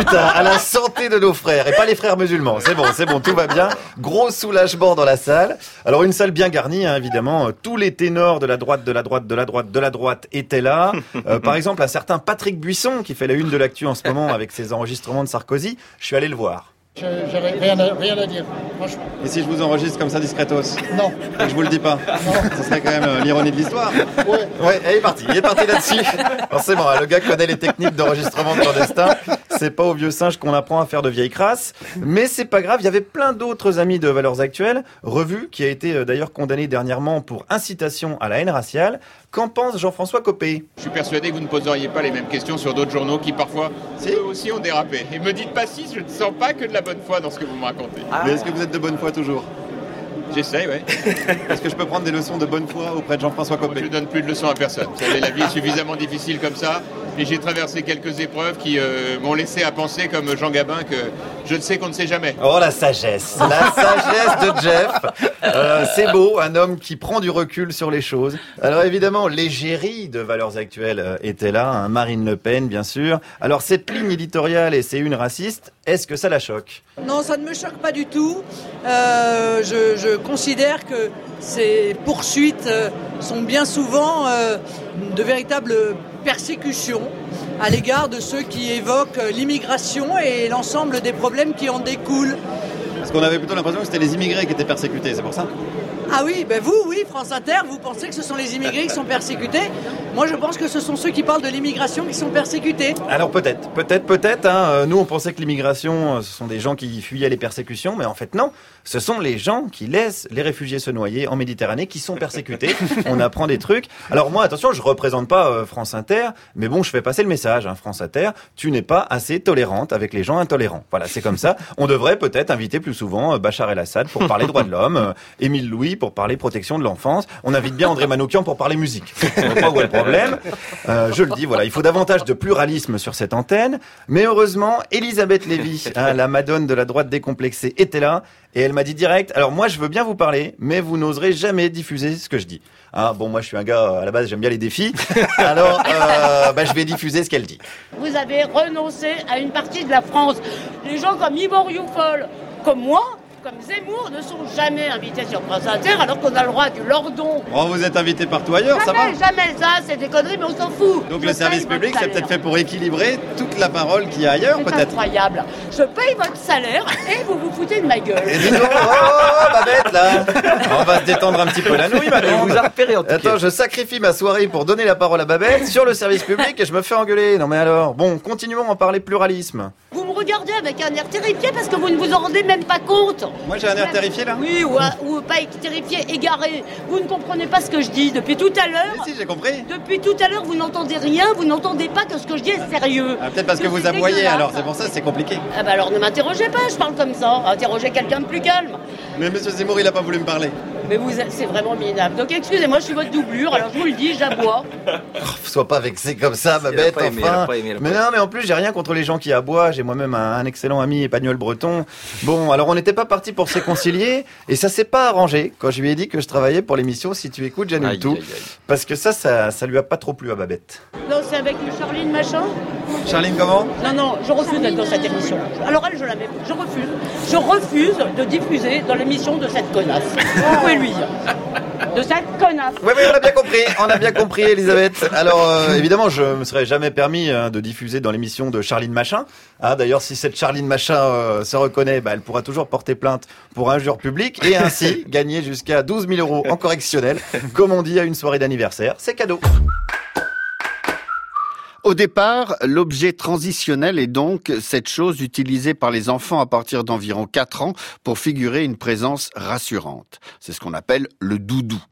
Putain, à la santé de nos frères et pas les frères musulmans. C'est bon, c'est bon, tout va bien. Gros soulagement dans la salle. Alors une salle bien garnie, hein, évidemment. Tous les ténors de la droite, de la droite, de la droite, de la droite étaient là. Euh, par exemple, un certain Patrick Buisson qui fait la une de l'actu en ce moment avec ses enregistrements de Sarkozy. Je suis allé le voir. Rien à, rien à dire, franchement. Et si je vous enregistre comme ça discretos Non. Et que je vous le dis pas Ce serait quand même euh, l'ironie de l'histoire. Ouais. Ouais, il est parti. Il est parti là-dessus. Forcément, hein, le gars connaît les techniques d'enregistrement clandestin. C'est pas au vieux singe qu'on apprend à faire de vieilles crasses. Mais c'est pas grave. Il y avait plein d'autres amis de Valeurs Actuelles. Revue, qui a été euh, d'ailleurs condamné dernièrement pour incitation à la haine raciale. Qu'en pense Jean-François Copé? Je suis persuadé que vous ne poseriez pas les mêmes questions sur d'autres journaux qui parfois eux aussi ont dérapé. Et me dites pas si, je ne sens pas que de la bonne foi dans ce que vous me racontez. Mais est-ce que vous êtes de bonne foi toujours? J'essaye, ouais. Est-ce que je peux prendre des leçons de bonne foi auprès de Jean-François Copé? Je ne donne plus de leçons à personne. Vous savez, la vie est suffisamment difficile comme ça. Et j'ai traversé quelques épreuves qui euh, m'ont laissé à penser, comme Jean Gabin, que je ne sais qu'on ne sait jamais. Oh la sagesse, la sagesse de Jeff. Euh, c'est beau, un homme qui prend du recul sur les choses. Alors évidemment, l'égérie de Valeurs Actuelles euh, était là, hein, Marine Le Pen bien sûr. Alors cette ligne éditoriale et c'est une raciste, est-ce que ça la choque? Non, ça ne me choque pas du tout. Euh, je, je considère que ces poursuites euh, sont bien souvent euh, de véritables persécutions à l'égard de ceux qui évoquent l'immigration et l'ensemble des problèmes qui en découlent. Parce qu'on avait plutôt l'impression que c'était les immigrés qui étaient persécutés, c'est pour ça? Ah oui, ben vous, oui, France Inter, vous pensez que ce sont les immigrés qui sont persécutés? Moi, je pense que ce sont ceux qui parlent de l'immigration qui sont persécutés. Alors peut-être, peut-être, peut-être. Hein. Euh, Nous, on pensait que l'immigration, euh, ce sont des gens qui fuyaient les persécutions, mais en fait non. Ce sont les gens qui laissent les réfugiés se noyer en Méditerranée qui sont persécutés. on apprend des trucs. Alors moi, attention, je représente pas euh, France Inter, mais bon, je fais passer le message. Hein, France Inter, tu n'es pas assez tolérante avec les gens intolérants. Voilà, c'est comme ça. On devrait peut-être inviter plus souvent euh, Bachar el-Assad pour parler droits de l'homme, euh, Émile Louis pour parler protection de l'enfance. On invite bien André Manoukian pour parler musique. Pas où est le problème. Euh, je le dis, voilà, il faut davantage de pluralisme sur cette antenne. Mais heureusement, Elisabeth Lévy, hein, la madone de la droite décomplexée, était là. Et elle m'a dit direct, alors moi je veux bien vous parler, mais vous n'oserez jamais diffuser ce que je dis. Ah, bon, moi je suis un gars, à la base j'aime bien les défis. Alors, euh, bah, je vais diffuser ce qu'elle dit. Vous avez renoncé à une partie de la France. Les gens comme Yvon Rioufol, comme moi, comme Zemmour, ne sont jamais invités sur France Inter alors qu'on a le droit du lordon. Oh, vous êtes invité partout ailleurs, ça va Jamais, jamais ça, c'est des conneries, mais on s'en fout. Donc Je le service public, c'est peut-être fait pour équilibrer toute la parole qu'il y a ailleurs, C'est peut-être. incroyable. Je paye votre salaire et vous vous foutez de ma gueule. Et dis donc, oh, oh, oh, Babette, là On va se détendre un petit peu la nouille, madame. vous a repéré, en tout Attends, je sacrifie ma soirée pour donner la parole à Babette sur le service public et je me fais engueuler. Non mais alors, bon, continuons à en parler pluralisme. Vous me regardez avec un air terrifié parce que vous ne vous en rendez même pas compte. Moi, j'ai un air terrifié, là Oui, ou, pas terrifié, égaré. Vous ne comprenez pas ce que je dis depuis tout à l'heure. Si, j'ai compris. Depuis tout à l'heure, vous n'entendez rien, vous n'entendez pas que ce que je dis est sérieux. Ah, Peut-être parce que vous aboyez, alors c'est pour ça, c'est compliqué. Ah bah alors ne m'interrogez pas, je parle comme ça. Interrogez quelqu'un de plus calme. Mais Monsieur Zemmour, il a pas voulu me parler. Mais vous, c'est vraiment minable. Donc excusez-moi, je suis votre doublure, alors je vous le dis, j'aboie. Sois pas vexé comme ça, ma bête, aimé, enfin. aimé, mais pas non, mais en plus, j'ai rien contre les gens qui aboient. J'ai moi-même un, un excellent ami espagnol breton. Bon, alors on n'était pas parti pour se réconcilier, et ça s'est pas arrangé quand je lui ai dit que je travaillais pour l'émission Si tu écoutes, j'annule tout. aïe, aïe. Parce que ça, ça, ça lui a pas trop plu à Babette. Non, c'est avec une Charline machin Charline, comment Non, non, je refuse d'être dans cette émission. Alors elle, je la mets. Je refuse. Je refuse de diffuser dans l'émission de cette connasse. Vous pouvez lui dire. De cette connasse. Oui, oui, on a bien compris, on a bien compris, Elisabeth. Alors, euh, évidemment, je me serais jamais permis hein, de diffuser dans l'émission de Charline Machin. Ah, D'ailleurs, si cette Charline Machin euh, se reconnaît, bah, elle pourra toujours porter plainte pour injure publique et ainsi gagner jusqu'à 12 000 euros en correctionnel, comme on dit à une soirée d'anniversaire. C'est cadeau. Au départ, l'objet transitionnel est donc cette chose utilisée par les enfants à partir d'environ 4 ans pour figurer une présence rassurante. C'est ce qu'on appelle le doudou.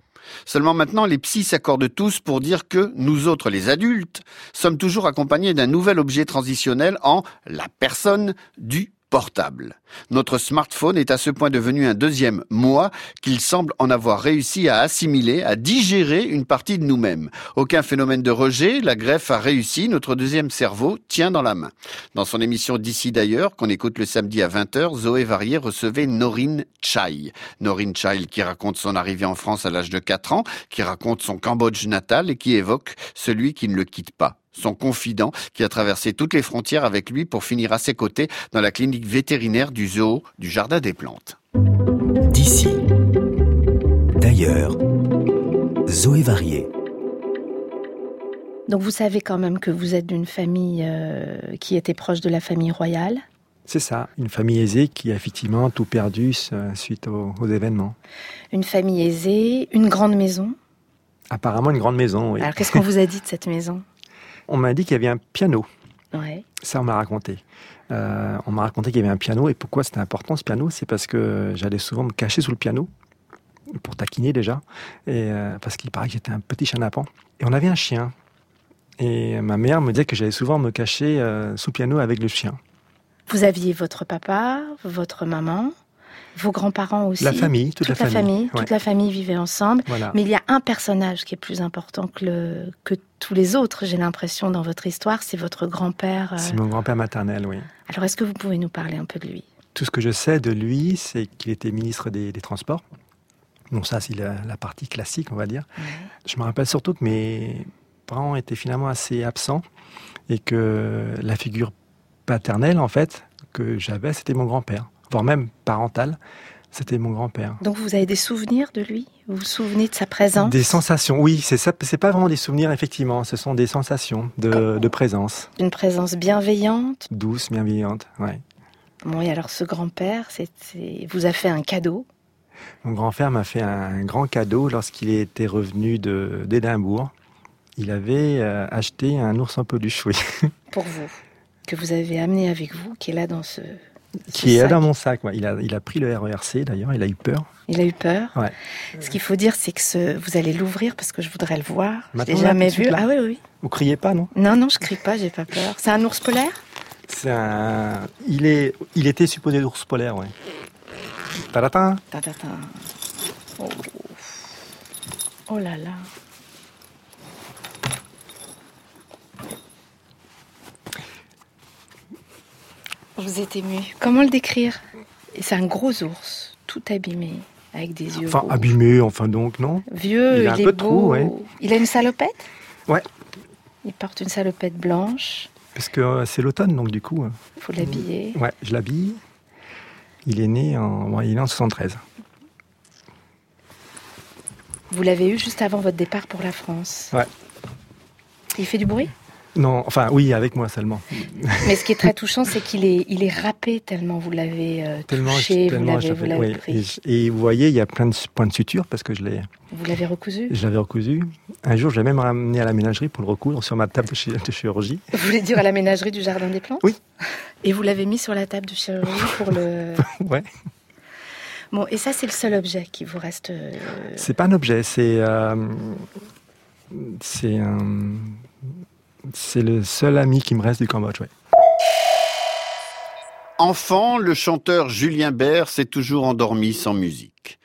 Seulement maintenant, les psys s'accordent tous pour dire que nous autres, les adultes, sommes toujours accompagnés d'un nouvel objet transitionnel en la personne du portable. Notre smartphone est à ce point devenu un deuxième moi qu'il semble en avoir réussi à assimiler, à digérer une partie de nous-mêmes. Aucun phénomène de rejet, la greffe a réussi, notre deuxième cerveau tient dans la main. Dans son émission D'ici d'ailleurs, qu'on écoute le samedi à 20h, Zoé Varier recevait Norine Chai. Norine Chai qui raconte son arrivée en France à l'âge de 4 ans, qui raconte son Cambodge natal et qui évoque celui qui ne le quitte pas son confident qui a traversé toutes les frontières avec lui pour finir à ses côtés dans la clinique vétérinaire du zoo du Jardin des Plantes. D'ici. D'ailleurs. Zoé Varier. Donc vous savez quand même que vous êtes d'une famille euh, qui était proche de la famille royale? C'est ça, une famille aisée qui a effectivement tout perdu euh, suite aux, aux événements. Une famille aisée, une grande maison? Apparemment une grande maison, oui. Alors qu'est-ce qu'on vous a dit de cette maison? On m'a dit qu'il y avait un piano. Ouais. Ça, on m'a raconté. Euh, on m'a raconté qu'il y avait un piano. Et pourquoi c'était important ce piano? C'est parce que j'allais souvent me cacher sous le piano, pour taquiner déjà, et euh, parce qu'il paraît que j'étais un petit chenapan. Et on avait un chien. Et ma mère me disait que j'allais souvent me cacher euh, sous le piano avec le chien. Vous aviez votre papa, votre maman, vos grands-parents aussi. La famille, toute la famille, ouais. Toute la famille vivait ensemble. Voilà. Mais il y a un personnage qui est plus important que, le, que tous les autres, j'ai l'impression, dans votre histoire, c'est votre grand-père. euh. C'est mon grand-père maternel, oui. Alors est-ce que vous pouvez nous parler un peu de lui? Tout ce que je sais de lui, c'est qu'il était ministre des, des Transports. Donc ça, c'est la, la, partie classique, on va dire. Je me rappelle surtout que mes parents étaient finalement assez absents et que la figure paternelle, en fait, que j'avais, c'était mon grand-père, voire même parental, c'était mon grand-père. Donc vous avez des souvenirs de lui? Vous vous souvenez de sa présence? Des sensations, oui, c'est. C'est pas vraiment des souvenirs, effectivement. Ce sont des sensations de, de présence. Une présence bienveillante? Douce, bienveillante, ouais. Bon, et alors ce grand-père, vous a fait un cadeau? Mon grand-père m'a fait un grand cadeau lorsqu'il était revenu d'Édimbourg. Il avait euh, acheté un ours en peluche, oui. Pour vous que vous avez amené avec vous, qui est là dans ce. Qui est dans mon sac, ouais. il, a, il a pris le RERC d'ailleurs, il a eu peur. Il a eu peur ouais. Ce qu'il faut dire, c'est que ce, vous allez l'ouvrir parce que je voudrais le voir. Maintenant, je l'ai jamais vu. Ah oui, oui. Vous criez pas, non? Non, non, je crie pas, j'ai pas peur. C'est un ours polaire? C'est un. Il, est... il était supposé d'ours polaire, oui. Tadatin Tadatin. Oh. oh là là. Vous êtes ému. Comment le décrire? C'est un gros ours, tout abîmé, avec des yeux. Enfin, rouges. abîmé, enfin donc, non? Vieux, il, a un il peu est de beau. trou, ouais. Il a une salopette? Ouais. Il porte une salopette blanche. Parce que euh, c'est l'automne, donc du coup. Il faut l'habiller. Ouais, je l'habille. Il est né en, bon, il est né en 73. Vous l'avez eu juste avant votre départ pour la France. Ouais. Il fait du bruit? Non, enfin oui, avec moi seulement. Mais ce qui est très touchant, c'est qu'il est, il est râpé tellement vous l'avez euh, Tellement, touché, vous tellement l'avez, vous l'avez oui. pris. Et, et vous voyez, il y a plein de points de suture parce que je l'ai, Vous l'avez recousu? je l'avais recousu. Un jour, je l'ai même ramené à la ménagerie pour le recoudre sur ma table de chirurgie. Vous voulez dire à la ménagerie du Jardin des Plantes? Oui. Et vous l'avez mis sur la table de chirurgie pour le... Ouais. Bon, et ça, c'est le seul objet qui vous reste... euh, C'est pas un objet, c'est euh, c'est un c'est le seul ami qui me reste du Cambodge. Ouais. Enfant, le chanteur Julien Bert s'est toujours endormi sans musique.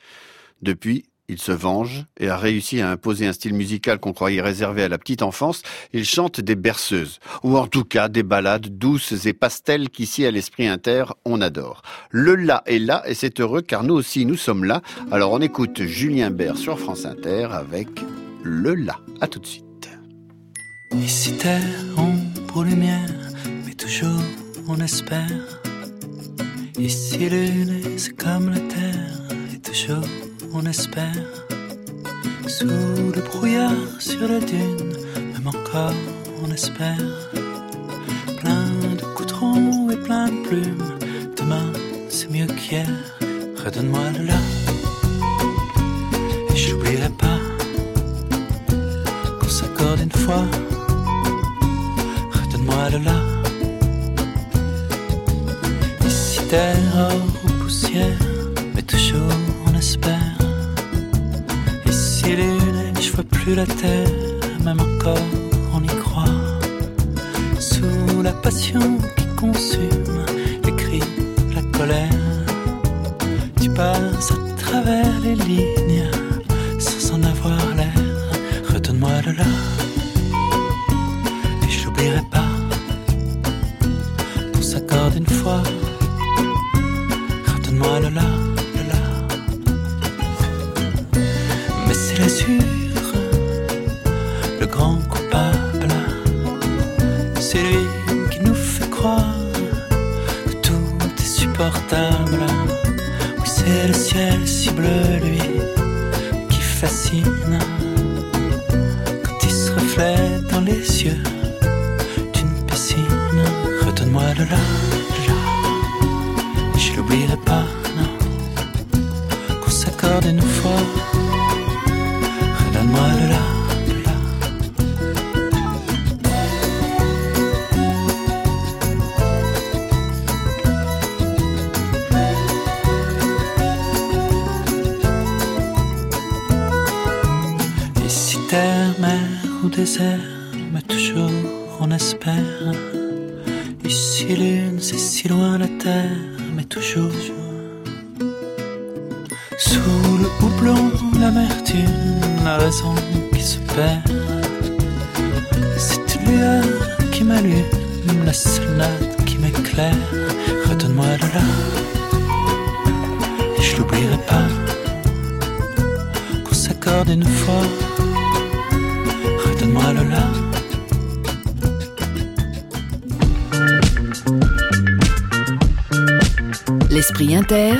Depuis, il se venge et a réussi à imposer un style musical qu'on croyait réservé à la petite enfance. Il chante des berceuses, ou en tout cas des ballades douces et pastelles qu'ici à l'Esprit Inter, on adore. Le là est là et c'est heureux car nous aussi nous sommes là. Alors on écoute Julien Bert sur France Inter avec Le là. À tout de suite. Ici terre, ombre, lumière, mais toujours on espère. Ici lune, c'est comme la terre, et toujours on espère. Sous le brouillard sur la dune, même encore on espère. Plein de goudron et plein de plumes, demain c'est mieux qu'hier. Redonne-moi le là, vois mer ou désert, mais toujours on espère. Ici lune, c'est si loin la terre, mais toujours. Sous le houblon, l'amertume, la raison qui se perd. Cette lueur qui m'allume, la note qui m'éclaire. Redonne-moi le là, et je l'oublierai pas. Qu'on s'accorde une fois. L'esprit inter.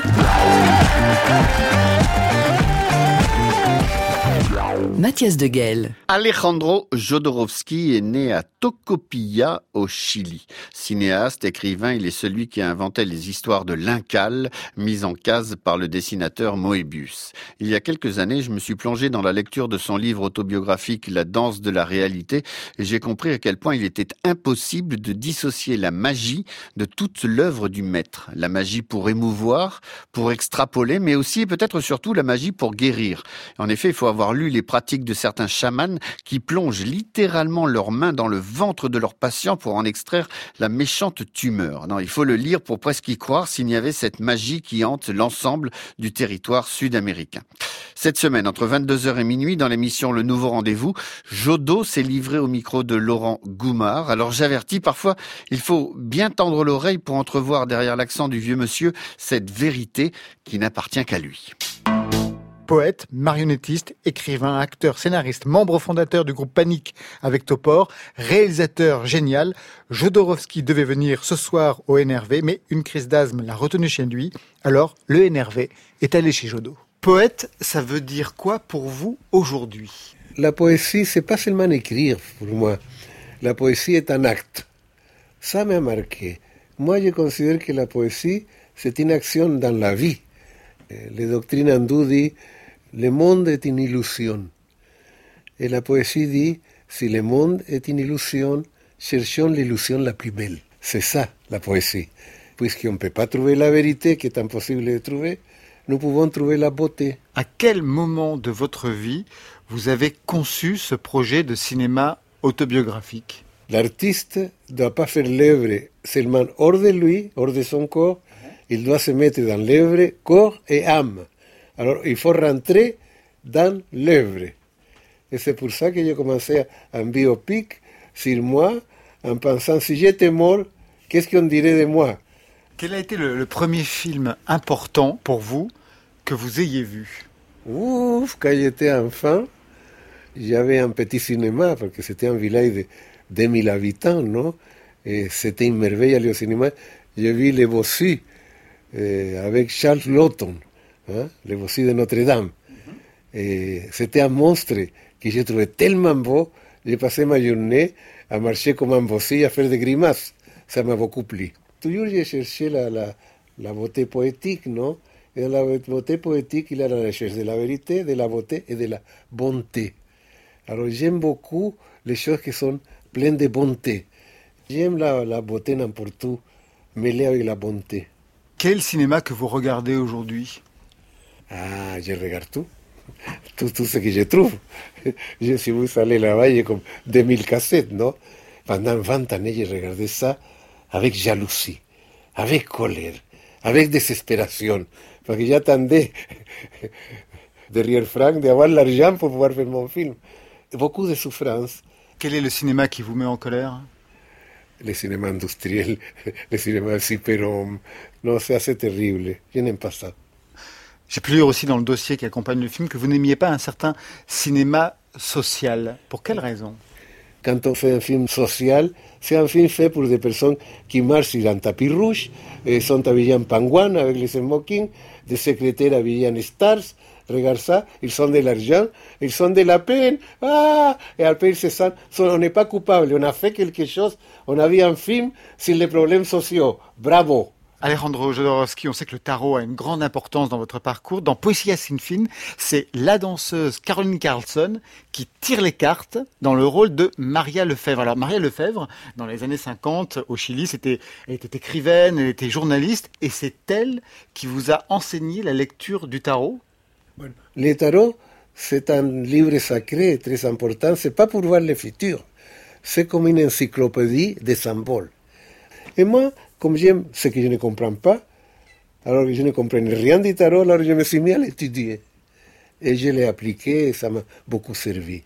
Mathias de Guel. Alejandro Jodorowsky est né à Tocopilla, au Chili. Cinéaste, écrivain, il est celui qui a inventé les histoires de l'Incal, mises en case par le dessinateur Moebius. Il y a quelques années, je me suis plongé dans la lecture de son livre autobiographique La danse de la réalité et j'ai compris à quel point il était impossible de dissocier la magie de toute l'œuvre du maître. La magie pour émouvoir, pour extrapoler, mais aussi et peut-être surtout la magie pour guérir. En effet, il faut avoir lu les pratiques de certains chamans qui plongent littéralement leurs mains dans le ventre de leurs patients pour en extraire la méchante tumeur. Non, il faut le lire pour presque y croire s'il y avait cette magie qui hante l'ensemble du territoire sud-américain. Cette semaine, entre 22h et minuit, dans l'émission Le Nouveau Rendez-vous, Jodo s'est livré au micro de Laurent Goumard. Alors j'avertis, parfois, il faut bien tendre l'oreille pour entrevoir derrière l'accent du vieux monsieur cette vérité qui n'appartient qu'à lui. Poète, marionnettiste, écrivain, acteur, scénariste, membre fondateur du groupe Panique avec Topor, réalisateur génial, Jodorowsky devait venir ce soir au NRV, mais une crise d'asthme l'a retenu chez lui. Alors, le NRV est allé chez Jodo. Poète, ça veut dire quoi pour vous aujourd'hui? La poésie, c'est pas seulement écrire pour moi. la poésie est un acte. Ça m'a marqué. Moi, je considère que la poésie, c'est une action dans la vie. Eh, Les doctrines hindoues disent le monde est une illusion. Et la poésie dit si le monde est une illusion, cherchons l'illusion la plus belle. C'est ça, la poésie. Puisqu'on ne peut pas trouver la vérité, qui est impossible de trouver, nous pouvons trouver la beauté. À quel moment de votre vie vous avez conçu ce projet de cinéma autobiographique? L'artiste ne doit pas faire l'œuvre seulement hors de lui, hors de son corps, il doit se mettre dans l'œuvre corps et âme. Alors il faut rentrer dans l'œuvre. Et c'est pour ça que j'ai commencé un biopic sur moi en pensant si j'étais mort, qu'est-ce qu'on dirait de moi? Quel a été le, le premier film important pour vous que vous ayez vu? Ouf, quand j'étais enfant, j'avais un petit cinéma, parce que c'était un village de 2000 habitants, non? Et c'était une merveille aller au cinéma. J'ai vu Les Bossus euh, avec Charles Lawton, hein, Les Bossus de Notre-Dame. C'était un monstre que j'ai trouvé tellement beau. J'ai passé ma journée à marcher comme un bossu, à faire des grimaces. Ça m'a beaucoup plu. Toujours j'ai cherché la, la, la beauté poétique, non Et dans la beauté poétique, il y a la recherche de la vérité, de la beauté et de la bonté. Alors j'aime beaucoup les choses qui sont pleines de bonté. J'aime la, la beauté n'importe où, mêlée avec la bonté. Quel est le cinéma que vous regardez aujourd'hui? Ah, je regarde tout. Tout, tout ce que je trouve. Je, si vous allez là-bas, a comme 2000 cassettes, non? Pendant 20 années, j'ai regardé ça avec jalousie, avec colère, avec désespération. Parce que j'attendais derrière Franck d'avoir l'argent pour pouvoir faire mon film. Beaucoup de souffrance. Quel est le cinéma qui vous met en colère? Le cinéma industriel, le cinéma super-homme. Non, c'est assez terrible. Je n'aime pas ça. J'ai pu lire aussi dans le dossier qui accompagne le film que vous n'aimiez pas un certain cinéma social. Pour quelle raison? Quand on fait un film social, c'est un film fait pour des personnes qui marchent sur un tapis rouge, et sont habillées en pingouin avec les smokings, des secrétaires habillés en stars. Regarde ça, ils sont de l'argent, ils sont de la peine. Ah Et après, ils se sentent. On n'est pas coupable, on a fait quelque chose, on a vu un film sur les problèmes sociaux. Bravo Alejandro Jodorowsky, on sait que le tarot a une grande importance dans votre parcours. Dans Poesia Sinfin, c'est la danseuse Caroline Carlson qui tire les cartes dans le rôle de Maria Lefebvre. Alors Maria Lefebvre, dans les années 50 au Chili, c'était, elle était écrivaine, elle était journaliste, et c'est elle qui vous a enseigné la lecture du tarot? Le tarot, c'est un livre sacré très important. C'est pas pour voir le futur. C'est comme une encyclopédie des symboles. Et moi, comme j'aime ce que je ne comprends pas, alors que je ne comprenais rien du tarot, alors je me suis mis à l'étudier. Et je l'ai appliqué et ça m'a beaucoup servi.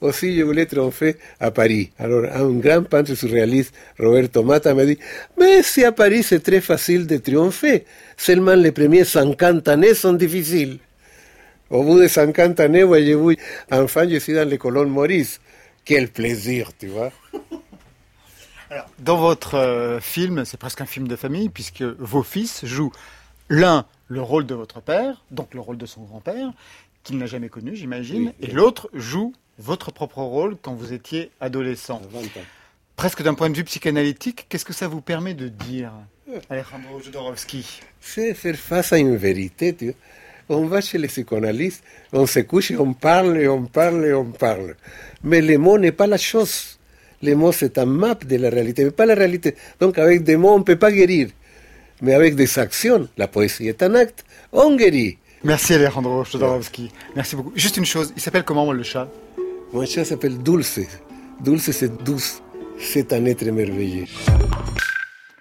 Aussi, je voulais triompher à Paris. Alors, un grand peintre surréaliste, Roberto Mata, m'a dit Mais si à Paris c'est très facile de triompher, seulement les premiers 50 années sont difficiles. Au bout de 50 années, voyez-vous, enfin, je suis dans les colonnes Maurice. Quel plaisir, tu vois. Alors, dans votre euh, film, c'est presque un film de famille, puisque vos fils jouent l'un le rôle de votre père, donc le rôle de son grand-père, qu'il n'a jamais connu, j'imagine, Oui, et l'autre joue votre propre rôle quand vous étiez adolescent. Presque d'un point de vue psychanalytique, qu'est-ce que ça vous permet de dire, Alejandro Jodorowsky? C'est faire face à une vérité, tu. On va chez les psychanalystes, on se couche et on parle et on parle et on parle. Mais le mot n'est pas la chose. Le mot, c'est un map de la réalité, mais pas la réalité. Donc, avec des mots, on ne peut pas guérir. Mais avec des actions, la poésie est un acte, on guérit. Merci Alejandro Jodorowsky. Merci beaucoup. Juste une chose, il s'appelle comment le chat? Mon chat s'appelle Dulce. Dulce, c'est douce. C'est un être merveilleux.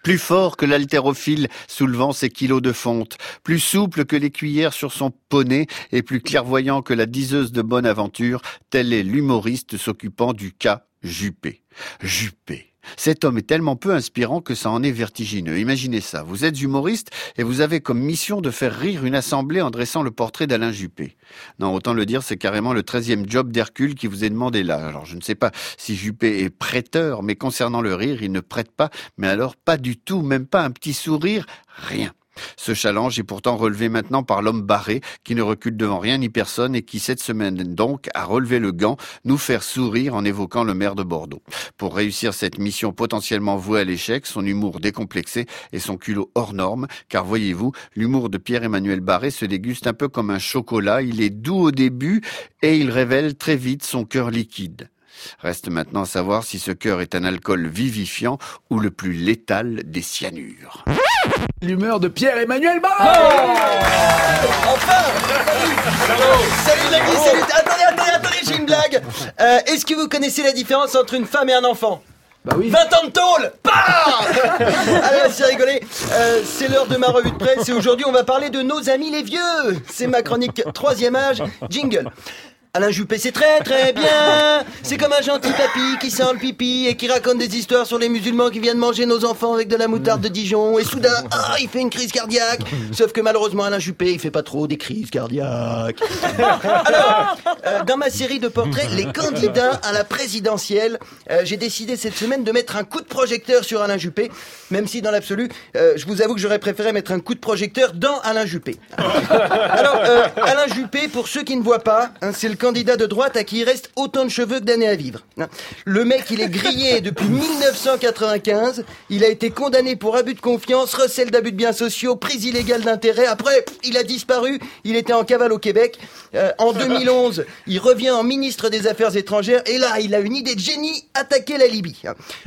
Plus fort que l'haltérophile soulevant ses kilos de fonte, plus souple que les cuillères sur son poney et plus clairvoyant que la diseuse de bonne aventure, tel est l'humoriste s'occupant du cas Juppé. Juppé. Cet homme est tellement peu inspirant que ça en est vertigineux. Imaginez ça. Vous êtes humoriste et vous avez comme mission de faire rire une assemblée en dressant le portrait d'Alain Juppé. Non, autant le dire, c'est carrément le treizième job d'Hercule qui vous est demandé là. Alors, je ne sais pas si Juppé est prêteur, mais concernant le rire, il ne prête pas, mais alors pas du tout, même pas un petit sourire, rien. Ce challenge est pourtant relevé maintenant par l'homme barré qui ne recule devant rien ni personne et qui cette semaine donc a relevé le gant, nous faire sourire en évoquant le maire de Bordeaux. Pour réussir cette mission potentiellement vouée à l'échec, son humour décomplexé et son culot hors norme, car voyez-vous, l'humour de Pierre-Emmanuel Barré se déguste un peu comme un chocolat, il est doux au début et il révèle très vite son cœur liquide. Reste maintenant à savoir si ce cœur est un alcool vivifiant ou le plus létal des cyanures. L'humeur de Pierre-Emmanuel Barré Salut Nagui, salut. Attendez, attendez, attendez, j'ai une blague. Euh, Est-ce que vous connaissez la différence entre une femme et un enfant? Bah oui. 20 ans de tôle Bah Allez, c'est rigolé Euh, C'est l'heure de ma revue de presse et aujourd'hui on va parler de nos amis les vieux. C'est ma chronique troisième âge, jingle Alain Juppé, c'est très très bien. C'est comme un gentil papy qui sent le pipi et qui raconte des histoires sur les musulmans qui viennent manger nos enfants avec de la moutarde de Dijon. Et soudain, ah, il fait une crise cardiaque. Sauf que malheureusement, Alain Juppé, il fait pas trop des crises cardiaques. Alors, euh, dans ma série de portraits, les candidats à la présidentielle, euh, j'ai décidé cette semaine de mettre un coup de projecteur sur Alain Juppé, même si dans l'absolu, euh, je vous avoue que j'aurais préféré mettre un coup de projecteur dans Alain Juppé. Alors, Alain Juppé, pour ceux qui ne voient pas, hein, c'est le candidat de droite à qui il reste autant de cheveux que d'années à vivre. Le mec, il est grillé depuis 1995. Il a été condamné pour abus de confiance, recel d'abus de biens sociaux, prise illégale d'intérêt. Après, il a disparu. Il était en cavale au Québec. Euh, en 2011, il revient en ministre des Affaires étrangères. Et là, il a une idée de génie, attaquer la Libye.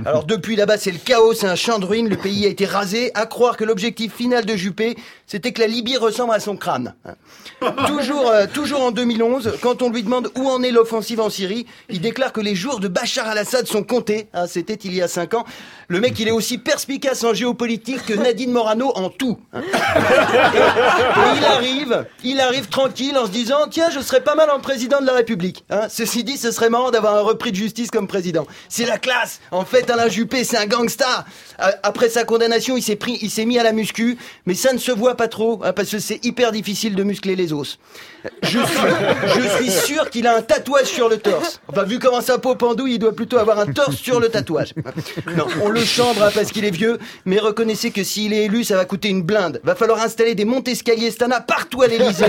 Alors depuis là-bas, c'est le chaos, c'est un champ de ruines. Le pays a été rasé. À croire que l'objectif final de Juppé, c'était que la Libye ressemble à son crâne. Toujours, euh, toujours en 2011, quand on lui demande où en est l'offensive en Syrie, il déclare que les jours de Bachar al-Assad sont comptés. Ah, C'était il y a cinq ans. Le mec, il est aussi perspicace en géopolitique que Nadine Morano en tout. hein. Et, et il arrive, il arrive tranquille en se disant tiens, je serais pas mal en président de la République. hein. Ceci dit, ce serait marrant d'avoir un repris de justice comme président. C'est la classe. En fait, Alain Juppé, c'est un gangsta. Euh, Après sa condamnation, il s'est pris, il s'est mis à la muscu, mais ça ne se voit pas trop hein, parce que c'est hyper difficile de muscler les os. Je suis, sûr qu'il a un tatouage sur le torse. Enfin, vu comment sa peau pendouille, il doit plutôt avoir un torse sur le tatouage. Non, on le chambre hein, parce qu'il est vieux, mais reconnaissez que s'il est élu, ça va coûter une blinde. Va falloir installer des montes-escaliers Stana partout à l'Elysée.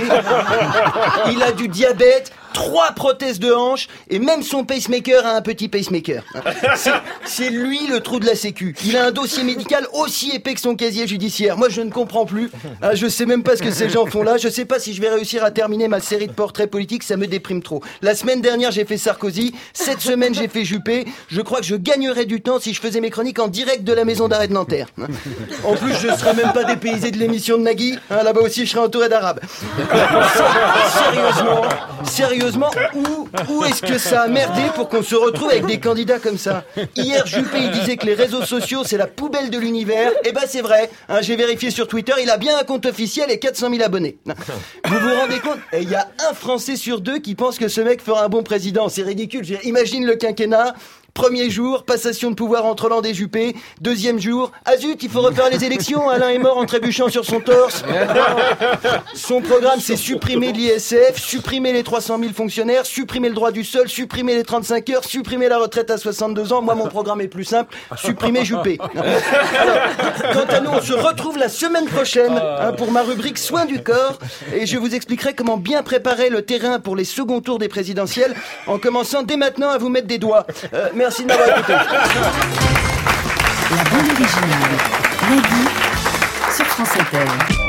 Il a du diabète, trois prothèses de hanche, et même son pacemaker a un petit pacemaker. C'est- lui le trou de la sécu. Il a un dossier médical aussi épais que son casier judiciaire. Moi, je ne comprends plus. Ah, je sais même pas ce que ces gens font là. Je sais pas si je vais réussir à terminer ma série de portraits politiques. Ça me déprime trop. La semaine dernière, j'ai fait Sarkozy. Cette semaine, j'ai fait Juppé. Je crois que je gagnerais du temps si je faisais mes chroniques en direct de la maison d'arrêt de Nanterre. En plus, je serais même pas dépaysé de l'émission de Nagui. Hein, Là-bas aussi, je serais entouré d'arabes. Sérieusement, sérieusement, où, où est-ce que ça a merdé pour qu'on se retrouve avec des candidats comme ça? Hier, Juppé, il disait que les réseaux sociaux, c'est la poubelle de l'univers. Eh ben, c'est vrai. Hein, J'ai vérifié sur Twitter, il a bien un compte officiel et 400 000 abonnés. Vous vous rendez compte Et Il y a un Français sur deux qui pense que ce mec fera un bon président. C'est ridicule. Imagine le quinquennat. Premier jour, passation de pouvoir entre Hollande et Juppé. Deuxième jour, ah zut, il faut refaire les élections. Alain est mort en trébuchant sur son torse. Son programme, c'est supprimer l'ISF, supprimer les 300 000 fonctionnaires, supprimer le droit du sol, supprimer les 35 heures, supprimer la retraite à 62 ans. Moi, mon programme est plus simple, supprimer Juppé. Alors, quant à nous, on se retrouve la semaine prochaine hein, pour ma rubrique Soins du corps et je vous expliquerai comment bien préparer le terrain pour les seconds tours des présidentielles en commençant dès maintenant à vous mettre des doigts. Euh, merci La bande originale. Nagui sur France Inter.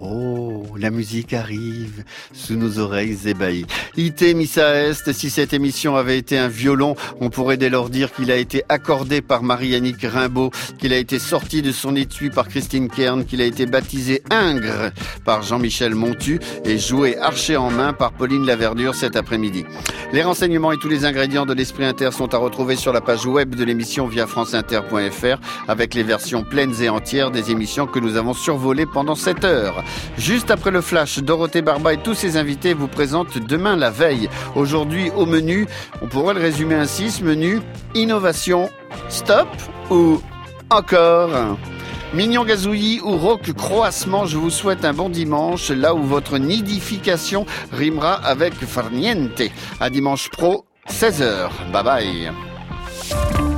Oh, la musique arrive sous nos oreilles ébahies. Ite missa est, si cette émission avait été un violon, on pourrait dès lors dire qu'il a été accordé par Marie-Annick Rimbaud, qu'il a été sorti de son étui par Christine Kern, qu'il a été baptisé Ingres par Jean-Michel Montu et joué archer en main par Pauline Laverdure cet après-midi. Les renseignements et tous les ingrédients de l'Esprit Inter sont à retrouver sur la page web de l'émission via franceinter.fr avec les versions pleines et entières des émissions que nous avons survolées pendant cette Juste après le flash, Dorothée Barba et tous ses invités vous présentent demain la veille. Aujourd'hui au menu, on pourrait le résumer ainsi, ce menu, innovation, stop ou encore? Mignon gazouillis ou rock croassement, je vous souhaite un bon dimanche, là où votre nidification rimera avec farniente. À dimanche pro, 16h. Bye bye.